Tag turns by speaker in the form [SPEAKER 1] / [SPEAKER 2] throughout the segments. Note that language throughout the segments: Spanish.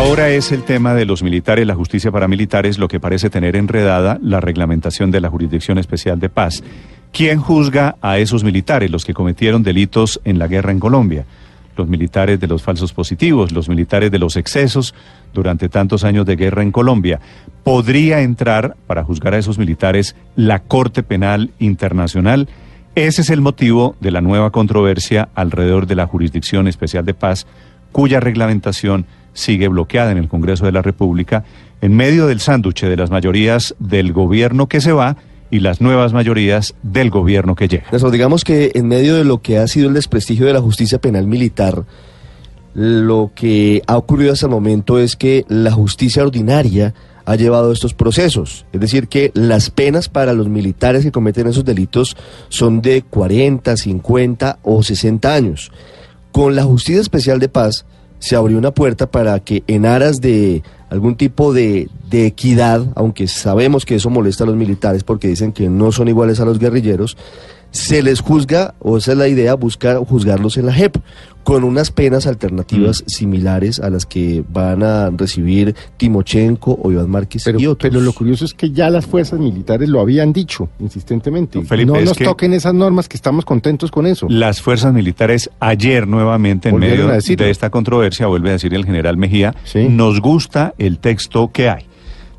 [SPEAKER 1] Ahora es el tema de los militares, la justicia para militares, lo que parece tener enredada la reglamentación de la Jurisdicción Especial de Paz. ¿Quién juzga a esos militares, los que cometieron delitos en la guerra en Colombia? Los militares de los falsos positivos, los militares de los excesos durante tantos años de guerra en Colombia. ¿Podría entrar para juzgar a esos militares la Corte Penal Internacional? Ese es el motivo de la nueva controversia alrededor de la Jurisdicción Especial de Paz, cuya reglamentación sigue bloqueada en el Congreso de la República en medio del sánduche de las mayorías del gobierno que se va y las nuevas mayorías del gobierno que llega.
[SPEAKER 2] Eso, digamos que en medio de lo que ha sido el desprestigio de la justicia penal militar, lo que ha ocurrido hasta el momento es que la justicia ordinaria ha llevado estos procesos. Es decir, que las penas para los militares que cometen esos delitos son de 40, 50 o 60 años. Con la Justicia Especial de Paz se abrió una puerta para que en aras de algún tipo de, de, equidad, aunque sabemos que eso molesta a los militares porque dicen que no son iguales a los guerrilleros, se les juzga, o esa es la idea, buscar juzgarlos en la JEP, con unas penas alternativas mm. similares a las que van a recibir Timochenko o Iván Márquez
[SPEAKER 3] pero,
[SPEAKER 2] y otros.
[SPEAKER 3] Pero lo curioso es que ya las fuerzas militares lo habían dicho insistentemente. No, Felipe, no nos toquen esas normas que estamos contentos con eso.
[SPEAKER 1] Las fuerzas militares ayer nuevamente en medio de esta controversia, vuelve a decir el general Mejía, ¿Sí? nos gusta el texto que hay.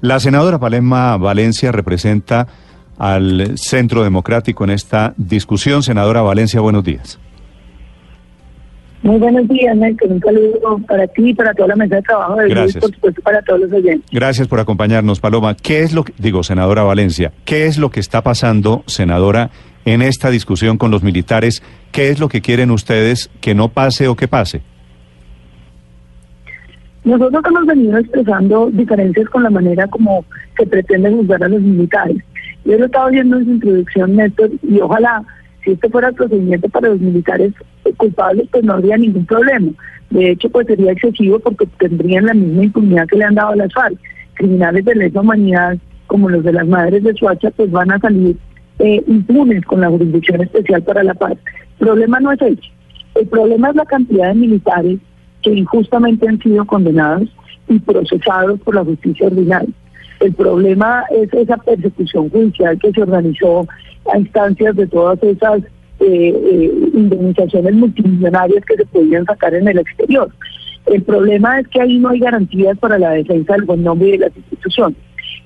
[SPEAKER 1] La senadora Palema Valencia representa al Centro Democrático en esta discusión. Senadora Valencia, buenos días.
[SPEAKER 4] Muy buenos días, Michael. Un saludo para ti y para toda la mesa de trabajo de
[SPEAKER 1] Gracias.
[SPEAKER 4] Luis, por supuesto, para todos los oyentes.
[SPEAKER 1] Gracias por acompañarnos, Paloma. ¿Qué es lo que, digo, senadora Valencia, qué es lo que está pasando, senadora, en esta discusión con los militares? ¿Qué es lo que quieren ustedes que no pase o que pase?
[SPEAKER 4] Nosotros hemos venido expresando diferencias con la manera como se pretende juzgar a los militares. Yo lo estaba viendo en su introducción, Néstor, y ojalá, si este fuera el procedimiento para los militares culpables, pues no habría ningún problema. De hecho, pues sería excesivo porque tendrían la misma impunidad que le han dado a las FARC. Criminales de lesa humanidad, como los de las madres de Suacha, pues van a salir eh, impunes con la Jurisdicción Especial para la Paz. El problema no es ese. El problema es la cantidad de militares que injustamente han sido condenados y procesados por la justicia ordinaria. El problema es esa persecución judicial que se organizó a instancias de todas esas eh, eh, indemnizaciones multimillonarias que se podían sacar en el exterior. El problema es que ahí no hay garantías para la defensa del buen nombre de las instituciones.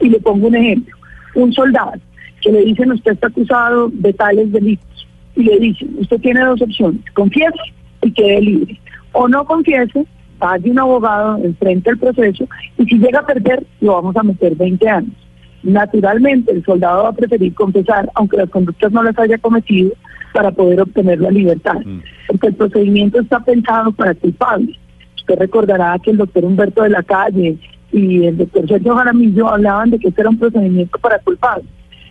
[SPEAKER 4] Y le pongo un ejemplo. Un soldado que le dicen usted está acusado de tales delitos y le dicen usted tiene dos opciones, confiese y quede libre. O no confiese pague un abogado, enfrente el proceso y si llega a perder, lo vamos a meter 20 años. Naturalmente, el soldado va a preferir confesar, aunque las conductas no las haya cometido, para poder obtener la libertad. Mm. Porque el procedimiento está pensado para culpables. Usted recordará que el doctor Humberto de la Calle y el doctor Sergio Jaramillo hablaban de que este era un procedimiento para culpables.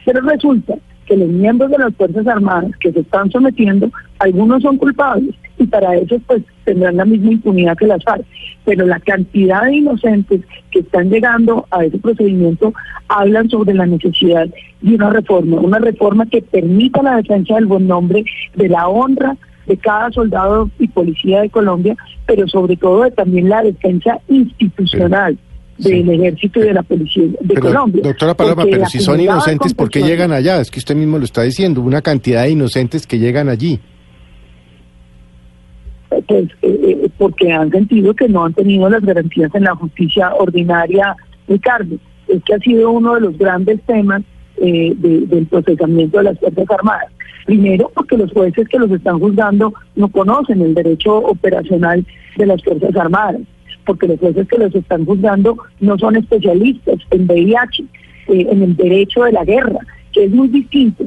[SPEAKER 4] Pero resulta que los miembros de las Fuerzas Armadas que se están sometiendo, algunos son culpables y para eso pues tendrán la misma impunidad que las FARC. Pero la cantidad de inocentes que están llegando a ese procedimiento hablan sobre la necesidad de una reforma, una reforma que permita la defensa del buen nombre, de la honra de cada soldado y policía de Colombia, pero sobre todo de también la defensa institucional. del ejército y de la policía de Colombia.
[SPEAKER 3] Doctora Paloma, pero si son inocentes, ¿por qué llegan allá? Es que usted mismo lo está diciendo, una cantidad de inocentes que llegan allí
[SPEAKER 4] pues eh, porque han sentido que no han tenido las garantías en la justicia ordinaria, Ricardo. Es que ha sido uno de los grandes temas eh, del procesamiento de las Fuerzas Armadas. Primero, porque los jueces que los están juzgando no conocen el derecho operacional de las Fuerzas Armadas, porque los jueces que los están juzgando no son especialistas en VIH, eh, en el derecho de la guerra, que es muy distinto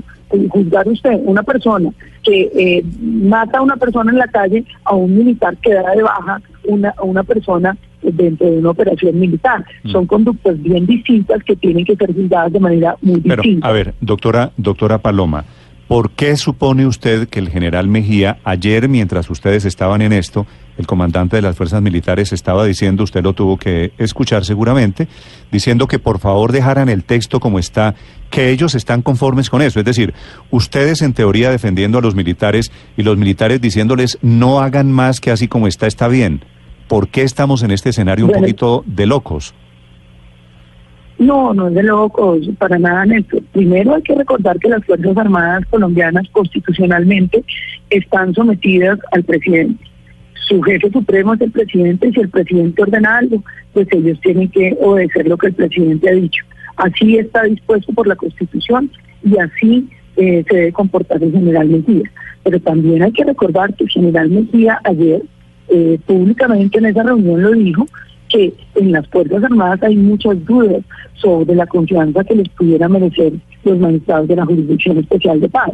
[SPEAKER 4] juzgar usted una persona que eh, mata a una persona en la calle a un militar que da de baja una, una persona dentro de una operación militar. Mm. Son conductas bien distintas que tienen que ser juzgadas de manera muy
[SPEAKER 1] Pero,
[SPEAKER 4] distinta.
[SPEAKER 1] A ver, doctora, doctora Paloma, ¿por qué supone usted que el general Mejía, ayer mientras ustedes estaban en esto, el comandante de las fuerzas militares estaba diciendo, usted lo tuvo que escuchar seguramente, diciendo que por favor dejaran el texto como está, que ellos están conformes con eso. Es decir, ustedes en teoría defendiendo a los militares y los militares diciéndoles no hagan más que así como está, está bien. ¿Por qué estamos en este escenario un poquito de locos?
[SPEAKER 4] No, no es de locos, para nada, Néstor. Primero hay que recordar que las Fuerzas Armadas colombianas constitucionalmente están sometidas al presidente. Su jefe supremo es el presidente y si el presidente ordena algo, pues ellos tienen que obedecer lo que el presidente ha dicho. Así está dispuesto por la Constitución y así eh, se debe comportar el general Mejía. Pero también hay que recordar que el general Mejía ayer eh, públicamente en esa reunión lo dijo, que en las Fuerzas Armadas hay muchas dudas sobre la confianza que les pudiera merecer los magistrados de la Jurisdicción Especial de Paz.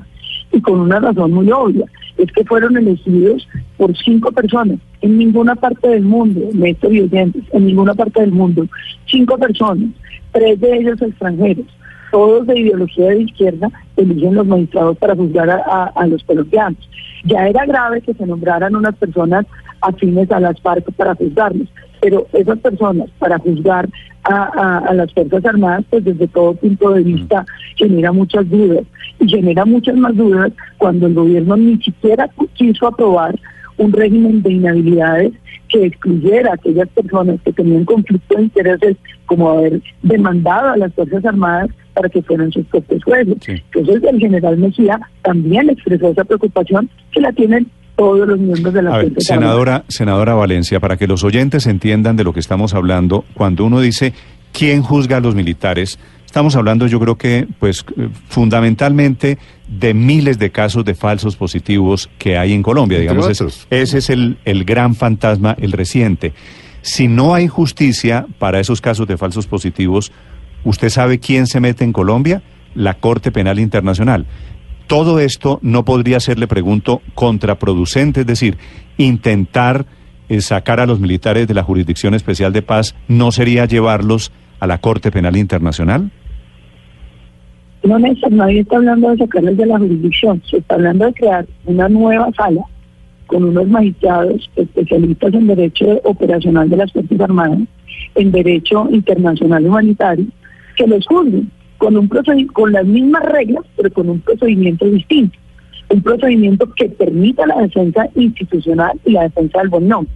[SPEAKER 4] Y con una razón muy obvia, es que fueron elegidos por cinco personas en ninguna parte del mundo, Néstor y oyentes, en ninguna parte del mundo, cinco personas, tres de ellos extranjeros, todos de ideología de izquierda, eligen los magistrados para juzgar a, los colombianos. Ya era grave que se nombraran unas personas afines a las FARC para juzgarlos pero esas personas para juzgar a, las Fuerzas Armadas, pues desde todo punto de vista genera muchas dudas y genera muchas más dudas cuando el gobierno ni siquiera quiso aprobar un régimen de inhabilidades que excluyera a aquellas personas que tenían conflicto de intereses como haber demandado a las Fuerzas Armadas para que fueran sus propios jueces. Entonces el general Mejía también expresó esa preocupación que la tienen todos los miembros de la
[SPEAKER 1] a senadora, senadora Valencia, para que los oyentes entiendan de lo que estamos hablando, cuando uno dice quién juzga a los militares, estamos hablando yo creo que pues fundamentalmente de miles de casos de falsos positivos que hay en Colombia, digamos, ese es el, el gran fantasma, el reciente. Si no hay justicia para esos casos de falsos positivos, ¿usted sabe quién se mete en Colombia? La Corte Penal Internacional todo esto no podría ser, le pregunto, contraproducente, es decir, intentar eh, sacar a los militares de la Jurisdicción Especial de Paz no sería llevarlos a la Corte Penal Internacional?
[SPEAKER 4] No, Néstor, nadie está hablando de sacarlos de la jurisdicción, se está hablando de crear una nueva sala con unos magistrados especialistas en derecho operacional de las Fuerzas Armadas, en derecho internacional humanitario, que los juzguen con, un con las mismas reglas, pero con un procedimiento distinto. Un procedimiento que permita la defensa institucional y la defensa del buen nombre.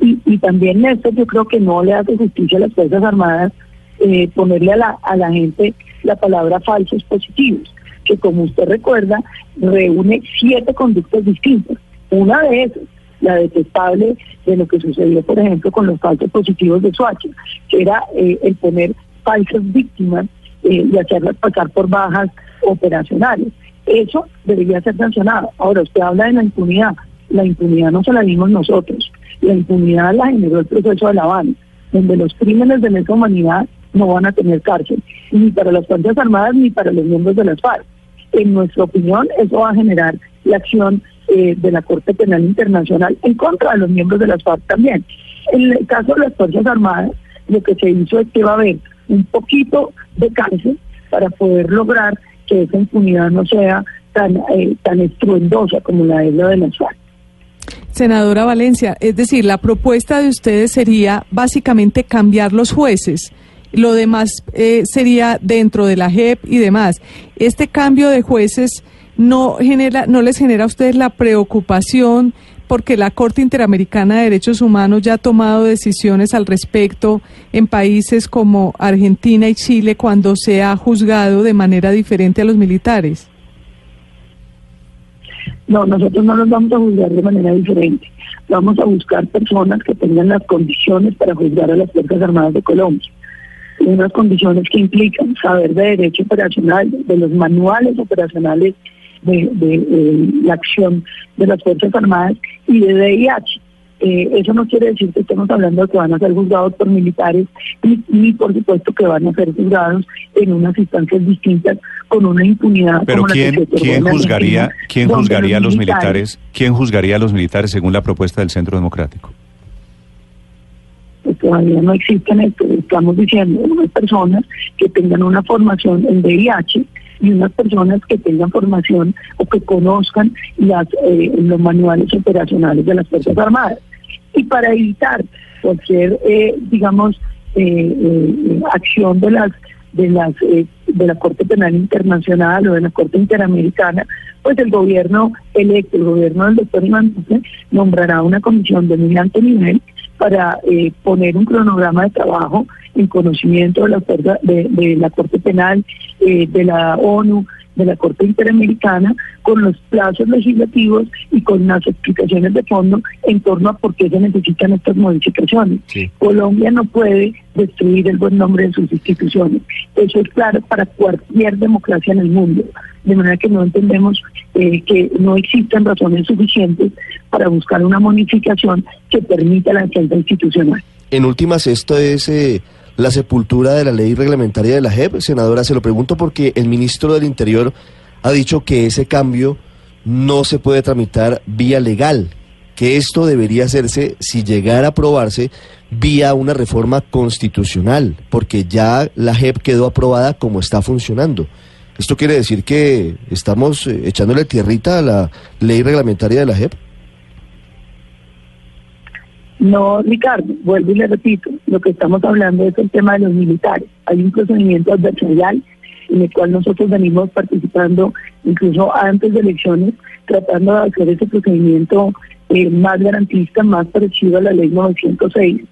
[SPEAKER 4] Y, también, Néstor, yo creo que no le hace justicia a las Fuerzas Armadas eh, ponerle a la, a la gente la palabra falsos positivos, que como usted recuerda, reúne siete conductas distintas. Una de esas, la detestable de lo que sucedió, por ejemplo, con los falsos positivos de Suacha, que era eh, el poner falsas víctimas eh, y hacerlas pasar por bajas operacionales. Eso debería ser sancionado. Ahora, usted habla de la impunidad. La impunidad no se la dimos nosotros. La impunidad la generó el proceso de La Habana, donde los crímenes de lesa humanidad no van a tener cárcel, ni para las Fuerzas Armadas ni para los miembros de las FARC. En nuestra opinión, eso va a generar la acción eh, de la Corte Penal Internacional en contra de los miembros de las FARC también. En el caso de las Fuerzas Armadas, lo que se hizo es que va a haber un poquito de cárcel para poder lograr que esa impunidad no sea tan, eh, tan estruendosa como la es la de la
[SPEAKER 5] Senadora Valencia, es decir, la propuesta de ustedes sería básicamente cambiar los jueces. Lo demás eh, sería dentro de la JEP y demás. Este cambio de jueces no genera, no les genera a ustedes la preocupación porque la Corte Interamericana de Derechos Humanos ya ha tomado decisiones al respecto en países como Argentina y Chile cuando se ha juzgado de manera diferente a los militares.
[SPEAKER 4] No, nosotros no los vamos a juzgar de manera diferente. Vamos a buscar personas que tengan las condiciones para juzgar a las Fuerzas Armadas de Colombia. Unas condiciones que implican saber de derecho operacional, de los manuales operacionales de, la acción de las Fuerzas Armadas y de DIH. Eh, eso no quiere decir que estemos hablando de que van a ser juzgados por militares, ni, por supuesto que van a ser juzgados en unas instancias distintas con una impunidad.
[SPEAKER 1] Pero ¿quién, ¿quién juzgaría, quién juzgaría a los militares? ¿Quién juzgaría a los militares según la propuesta del Centro Democrático?
[SPEAKER 4] Pues todavía no existen. Estamos diciendo unas personas que tengan una formación en VIH y unas personas que tengan formación o que conozcan las, eh, los manuales operacionales de las Fuerzas Armadas. Y para evitar cualquier, eh, digamos, eh, acción de las de las de la Corte Penal Internacional o de la Corte Interamericana, pues el gobierno electo, el gobierno del doctor Iván Duque, nombrará una comisión de muy alto nivel para eh, poner un cronograma de trabajo en conocimiento de la, de, la Corte Penal, eh, de la ONU, de la Corte Interamericana con los plazos legislativos y con las explicaciones de fondo en torno a por qué se necesitan estas modificaciones. Colombia no puede destruir el buen nombre de sus instituciones. Eso es claro para cualquier democracia en el mundo. De manera que no entendemos eh, que no existen razones suficientes para buscar una modificación que permita la defensa institucional.
[SPEAKER 2] En últimas, esto es... Eh, la sepultura de la ley reglamentaria de la JEP? Senadora, se lo pregunto porque el ministro del Interior ha dicho que ese cambio no se puede tramitar vía legal, que esto debería hacerse, si llegara a aprobarse, vía una reforma constitucional, porque ya la JEP quedó aprobada como está funcionando. ¿Esto quiere decir que estamos eh, echándole tierrita a la ley reglamentaria de la JEP?
[SPEAKER 4] No, Ricardo, vuelvo y le repito, lo que estamos hablando es el tema de los militares. Hay un procedimiento adversarial en el cual nosotros venimos participando incluso antes de elecciones, tratando de hacer ese procedimiento eh, más garantista, más parecido a la ley 906,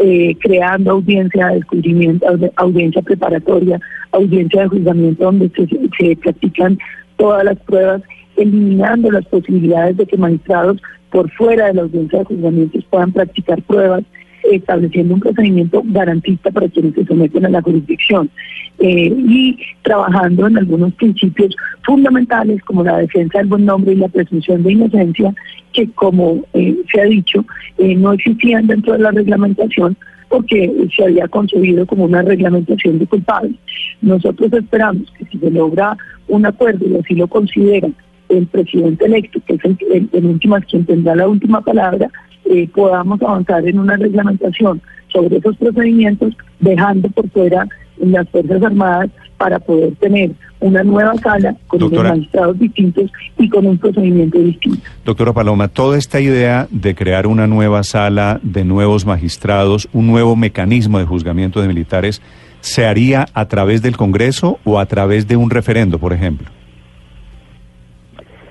[SPEAKER 4] eh, creando audiencia de descubrimiento, audiencia preparatoria, audiencia de juzgamiento donde se, se practican todas las pruebas, eliminando las posibilidades de que magistrados por fuera de la audiencia de juzgamientos puedan practicar pruebas, estableciendo un procedimiento garantista para quienes se someten a la jurisdicción eh, y trabajando en algunos principios fundamentales como la defensa del buen nombre y la presunción de inocencia, que como eh, se ha dicho, eh, no existían dentro de la reglamentación porque se había concebido como una reglamentación de culpables. Nosotros esperamos que si se logra un acuerdo y así lo consideran el presidente electo, que es el, el, último quien tendrá la última palabra, eh, podamos avanzar en una reglamentación sobre esos procedimientos, dejando por fuera las Fuerzas Armadas para poder tener una nueva sala con unos magistrados distintos y con un procedimiento distinto.
[SPEAKER 1] Doctora Paloma, toda esta idea de crear una nueva sala, de nuevos magistrados, un nuevo mecanismo de juzgamiento de militares, ¿se haría a través del Congreso o a través de un referendo, por ejemplo?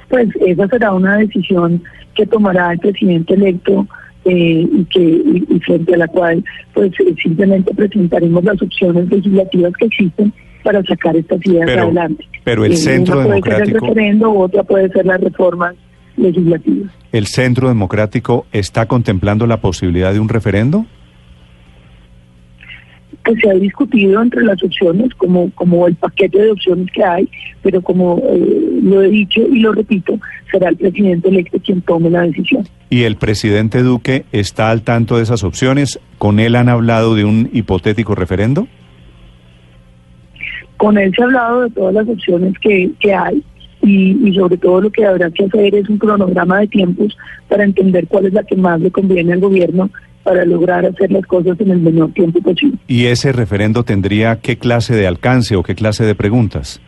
[SPEAKER 4] Pues esa será una decisión que tomará el presidente electo eh, y que frente a la cual pues eh, simplemente presentaremos las opciones legislativas que existen para sacar estas ideas adelante.
[SPEAKER 1] Pero el eh, centro
[SPEAKER 4] una
[SPEAKER 1] democrático.
[SPEAKER 4] Puede ser el referendo, otra puede ser las reformas legislativas.
[SPEAKER 1] ¿El centro democrático está contemplando la posibilidad de un referendo?
[SPEAKER 4] que se ha discutido entre las opciones, como, como el paquete de opciones que hay, pero como eh, lo he dicho y lo repito, será el presidente electo quien tome la decisión.
[SPEAKER 1] ¿Y el presidente Duque está al tanto de esas opciones? ¿Con él han hablado de un hipotético referendo?
[SPEAKER 4] Con él se ha hablado de todas las opciones que, que hay. Y, y, sobre todo lo que habrá que hacer es un cronograma de tiempos para entender cuál es la que más le conviene al gobierno para lograr hacer las cosas en el menor tiempo posible.
[SPEAKER 1] ¿Y ese referendo tendría qué clase de alcance o qué clase de preguntas?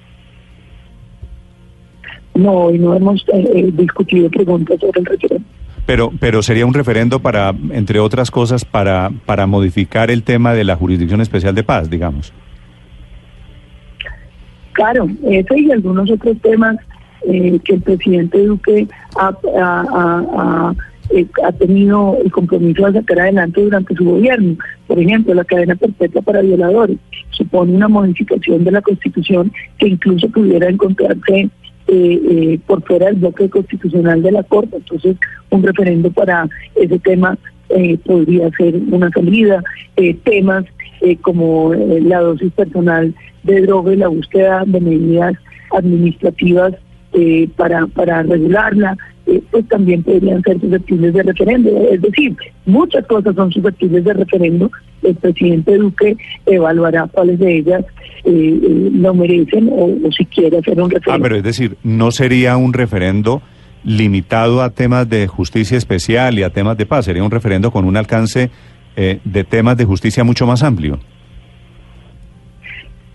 [SPEAKER 4] No, hoy no hemos eh, eh, discutido preguntas sobre el referendo.
[SPEAKER 1] Pero, pero sería un referendo para, entre otras cosas, para, para modificar el tema de la Jurisdicción Especial de Paz, digamos.
[SPEAKER 4] Claro, ese y algunos otros temas eh, que el presidente Duque ha eh, ha tenido el compromiso de sacar adelante durante su gobierno. Por ejemplo, la cadena perpetua para violadores supone una modificación de la Constitución que incluso pudiera encontrarse eh, eh, por fuera del bloque constitucional de la Corte. Entonces, un referendo para ese tema podría ser una salida. temas como la dosis personal de droga y la búsqueda de medidas administrativas para, para regularla, pues también podrían ser susceptibles de referendo. Es decir, muchas cosas son susceptibles de referendo. El presidente Duque evaluará cuáles de ellas eh, eh, lo merecen o, si quiere hacer un referendo.
[SPEAKER 1] Ah, pero es decir, no sería un referendo limitado a temas de justicia especial y a temas de paz, sería un referendo con un alcance eh, de temas de justicia mucho más amplio.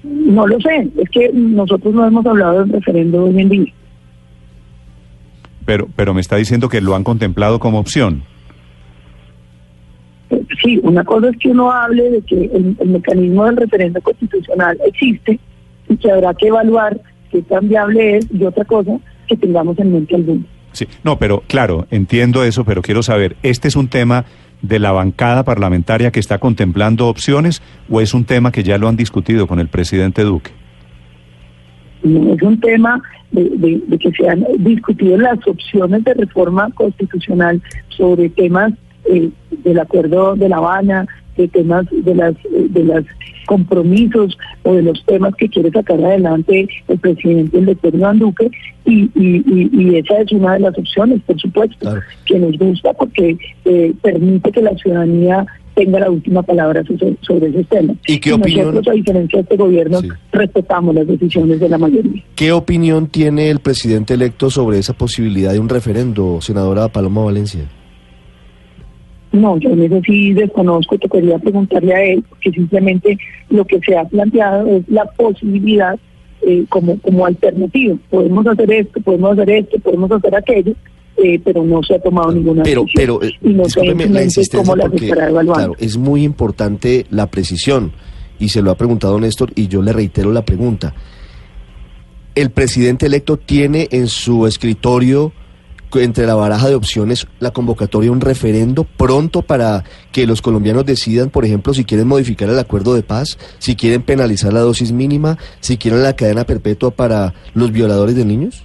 [SPEAKER 4] No lo sé, es que nosotros no hemos hablado del referendo hoy en día.
[SPEAKER 1] Pero, pero me está diciendo que lo han contemplado como opción.
[SPEAKER 4] Sí, una cosa es que uno hable de que el, mecanismo del referendo constitucional existe y que habrá que evaluar qué tan viable es y otra cosa que tengamos en mente alguno.
[SPEAKER 1] Sí, no, pero claro, entiendo eso, pero quiero saber, este es un tema de la bancada parlamentaria que está contemplando opciones o es un tema que ya lo han discutido con el presidente Duque?
[SPEAKER 4] Es un tema de, que se han discutido las opciones de reforma constitucional sobre temas eh, del acuerdo de La Habana, de temas de las de los compromisos o de los temas que quiere sacar adelante el presidente el doctor Iván Duque y, y, esa es una de las opciones por supuesto que nos gusta porque eh, permite que la ciudadanía tenga la última palabra sobre, esos temas.
[SPEAKER 2] ¿Y qué opinión?
[SPEAKER 4] Nosotros, a diferencia de este gobierno, respetamos las decisiones de la mayoría.
[SPEAKER 2] ¿Qué opinión tiene el presidente electo sobre esa posibilidad de un referendo, senadora Paloma Valencia?
[SPEAKER 4] No, yo en eso sí desconozco, te quería preguntarle a él, porque simplemente lo que se ha planteado es la posibilidad eh, como, como alternativa. Podemos hacer esto, podemos hacer esto, podemos hacer aquello, eh, pero no se ha tomado ninguna
[SPEAKER 2] pero,
[SPEAKER 4] decisión.
[SPEAKER 2] Pero, y no sé cómo la porque, claro, es muy importante la precisión, y se lo ha preguntado Néstor, y yo le reitero la pregunta. ¿El presidente electo tiene en su escritorio entre la baraja de opciones la convocatoria un referendo pronto para que los colombianos decidan, por ejemplo, si quieren modificar el acuerdo de paz, si quieren penalizar la dosis mínima, si quieren la cadena perpetua para los violadores de niños?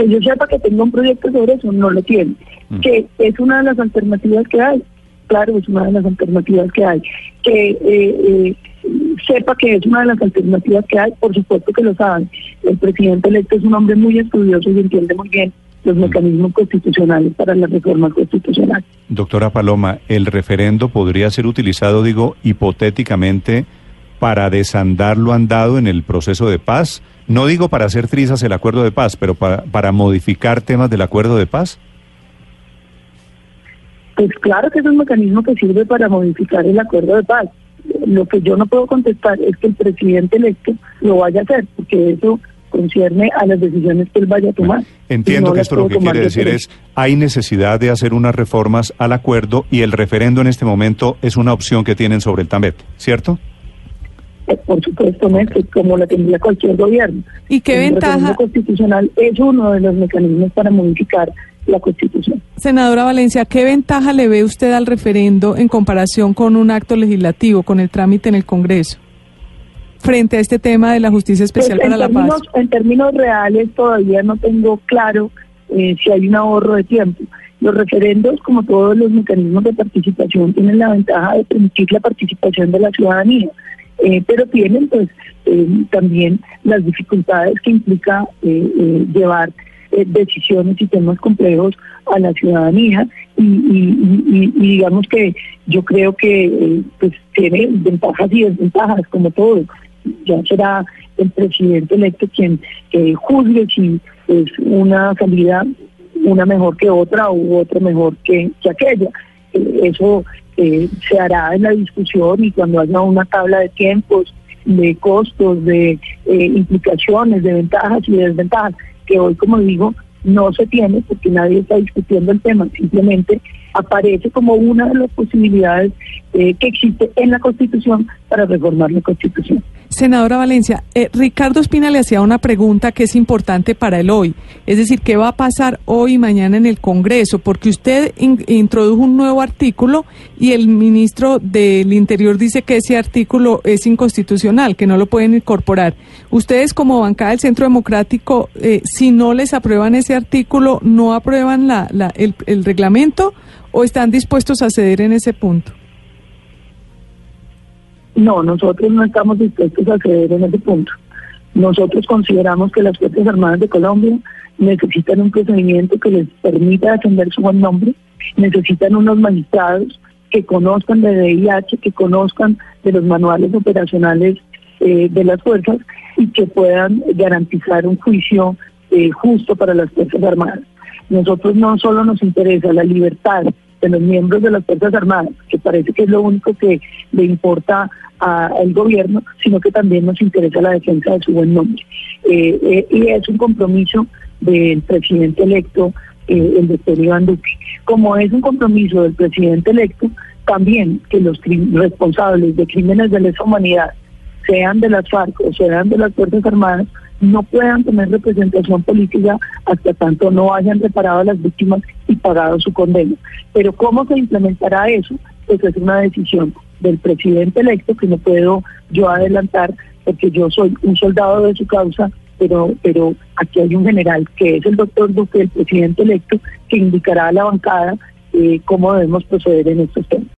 [SPEAKER 4] Que yo sepa que tenga un proyecto sobre eso, no lo tiene. Mm. Que es una de las alternativas que hay. Claro, es una de las alternativas que hay. Que eh, eh, sepa que es una de las alternativas que hay, por supuesto que lo saben. El presidente electo es un hombre muy estudioso y entiende muy bien los mm. mecanismos constitucionales para la reforma constitucional.
[SPEAKER 1] Doctora Paloma, ¿el referendo podría ser utilizado, digo, hipotéticamente para desandar lo andado en el proceso de paz? No digo para hacer trizas el acuerdo de paz, pero para, para modificar temas del acuerdo de paz.
[SPEAKER 4] Pues claro que es un mecanismo que sirve para modificar el acuerdo de paz lo que yo no puedo contestar es que el presidente electo lo vaya a hacer, porque eso concierne a las decisiones que él vaya a tomar.
[SPEAKER 1] Entiendo que esto lo que quiere decir es, hay necesidad de hacer unas reformas al acuerdo y el referendo en este momento es una opción que tienen sobre el tambete, ¿cierto?
[SPEAKER 4] Por supuesto, como la tendría cualquier gobierno.
[SPEAKER 5] ¿Y qué el ventaja?
[SPEAKER 4] constitucional es uno de los mecanismos para modificar la Constitución.
[SPEAKER 5] Senadora Valencia, ¿qué ventaja le ve usted al referendo en comparación con un acto legislativo, con el trámite en el Congreso? frente a este tema de la justicia especial
[SPEAKER 4] pues,
[SPEAKER 5] para la paz?
[SPEAKER 4] En términos reales todavía no tengo claro eh, si hay un ahorro de tiempo. Los referendos, como todos los mecanismos de participación, tienen la ventaja de permitir la participación de la ciudadanía, eh, pero tienen pues eh, también las dificultades que implica llevar eh, decisiones y temas complejos a la ciudadanía y, digamos que yo creo que eh, pues tiene ventajas y desventajas como todo. Ya será el presidente electo quien juzgue si es una salida una mejor que otra u otra mejor que, aquella. Eh, se hará en la discusión y cuando haya una tabla de tiempos, de costos, de implicaciones, de ventajas y desventajas que hoy, como digo, no se tiene porque nadie está discutiendo el tema, simplemente aparece como una de las posibilidades eh, que existe en la Constitución para reformar la Constitución.
[SPEAKER 5] Senadora Valencia, eh, Ricardo Espina le hacía una pregunta que es importante para el hoy, es decir, ¿qué va a pasar hoy y mañana en el Congreso? Porque usted introdujo un nuevo artículo y el ministro del Interior dice que ese artículo es inconstitucional, que no lo pueden incorporar. Ustedes como bancada del Centro Democrático, eh, si no les aprueban ese artículo, ¿no aprueban la, el, el reglamento o están dispuestos a ceder en ese punto?
[SPEAKER 4] No, nosotros no estamos dispuestos a ceder en ese punto. Nosotros consideramos que las Fuerzas Armadas de Colombia necesitan un procedimiento que les permita defender su buen nombre, necesitan unos magistrados que conozcan de DIH, que conozcan de los manuales operacionales eh, de las fuerzas y que puedan garantizar un juicio eh, justo para las Fuerzas Armadas. Nosotros no solo nos interesa la libertad de los miembros de las Fuerzas Armadas, que parece que es lo único que le importa al gobierno, sino que también nos interesa la defensa de su buen nombre. Eh, eh, y es un compromiso del presidente electo, eh, el doctor Iván Duque. Como es un compromiso del presidente electo, también que los responsables de crímenes de lesa humanidad, sean de las FARC o sean de las Fuerzas Armadas, no puedan tener representación política hasta tanto no hayan reparado a las víctimas y pagado su condena. Pero ¿cómo se implementará eso? Pues es una decisión del presidente electo que no puedo yo adelantar porque yo soy un soldado de su causa, pero, pero aquí hay un general que es el doctor Duque, el presidente electo, que indicará a la bancada eh, cómo debemos proceder en estos temas.